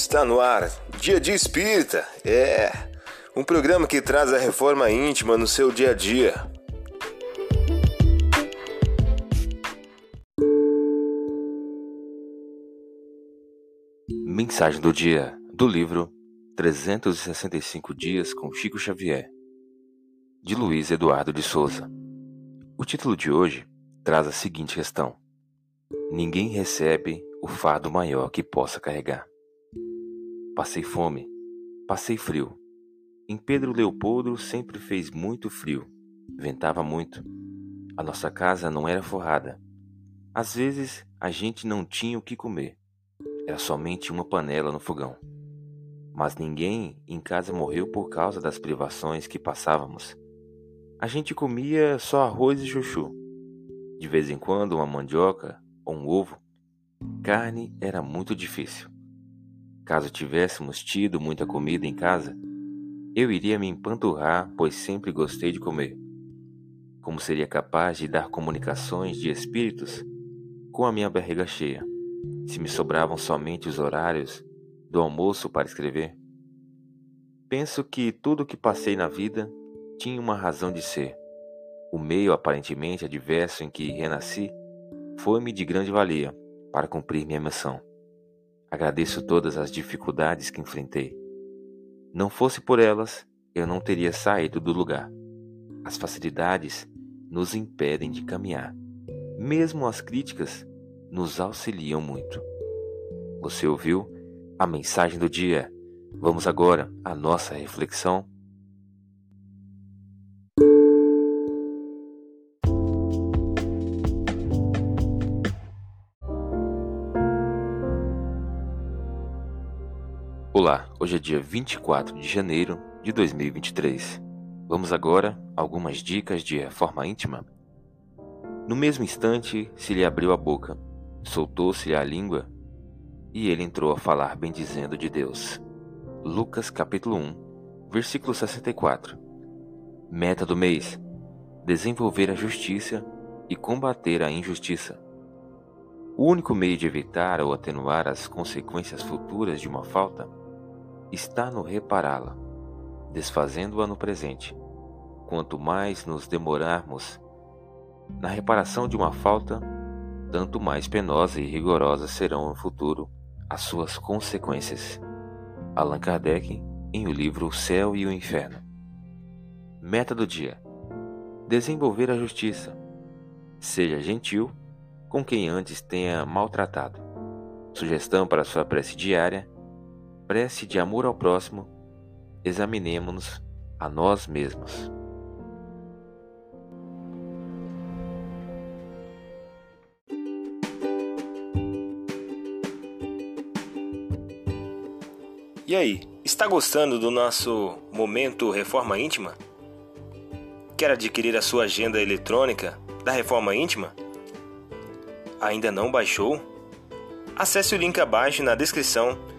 Está no ar, Dia de Espírita. É um programa que traz a reforma íntima no seu dia a dia. Mensagem do dia do livro 365 Dias com Chico Xavier, de Luiz Eduardo de Souza. O título de hoje traz a seguinte questão: Ninguém recebe o fardo maior que possa carregar. Passei fome, passei frio. Em Pedro Leopoldo sempre fez muito frio, ventava muito. A nossa casa não era forrada. Às vezes a gente não tinha o que comer. Era somente uma panela no fogão. Mas ninguém em casa morreu por causa das privações que passávamos. A gente comia só arroz e chuchu. De vez em quando uma mandioca ou um ovo. Carne era muito difícil. Caso tivéssemos tido muita comida em casa, eu iria me empanturrar, pois sempre gostei de comer. Como seria capaz de dar comunicações de espíritos com a minha barriga cheia, se me sobravam somente os horários do almoço para escrever? Penso que tudo o que passei na vida tinha uma razão de ser. O meio aparentemente adverso em que renasci foi-me de grande valia para cumprir minha missão. Agradeço todas as dificuldades que enfrentei. Não fosse por elas, eu não teria saído do lugar. As facilidades nos impedem de caminhar. Mesmo as críticas nos auxiliam muito. Você ouviu a mensagem do dia? Vamos agora à nossa reflexão Olá, hoje é dia 24 de janeiro de 2023. Vamos agora a algumas dicas de reforma íntima. No mesmo instante se lhe abriu a boca, soltou-se-lhe a língua e ele entrou a falar bendizendo de Deus. Lucas capítulo 1, versículo 64. Meta do mês: desenvolver a justiça e combater a injustiça. O único meio de evitar ou atenuar as consequências futuras de uma falta está no repará-la, desfazendo-a no presente. Quanto mais nos demorarmos na reparação de uma falta, tanto mais penosa e rigorosa serão no futuro as suas consequências. Allan Kardec, em o livro O Céu e o Inferno. Meta do dia: desenvolver a justiça. Seja gentil com quem antes tenha maltratado. Sugestão para sua prece diária: prece de amor ao próximo, examinemos-nos a nós mesmos. E aí, está gostando do nosso momento Reforma Íntima? Quer adquirir a sua agenda eletrônica da Reforma Íntima? Ainda não baixou? Acesse o link abaixo na descrição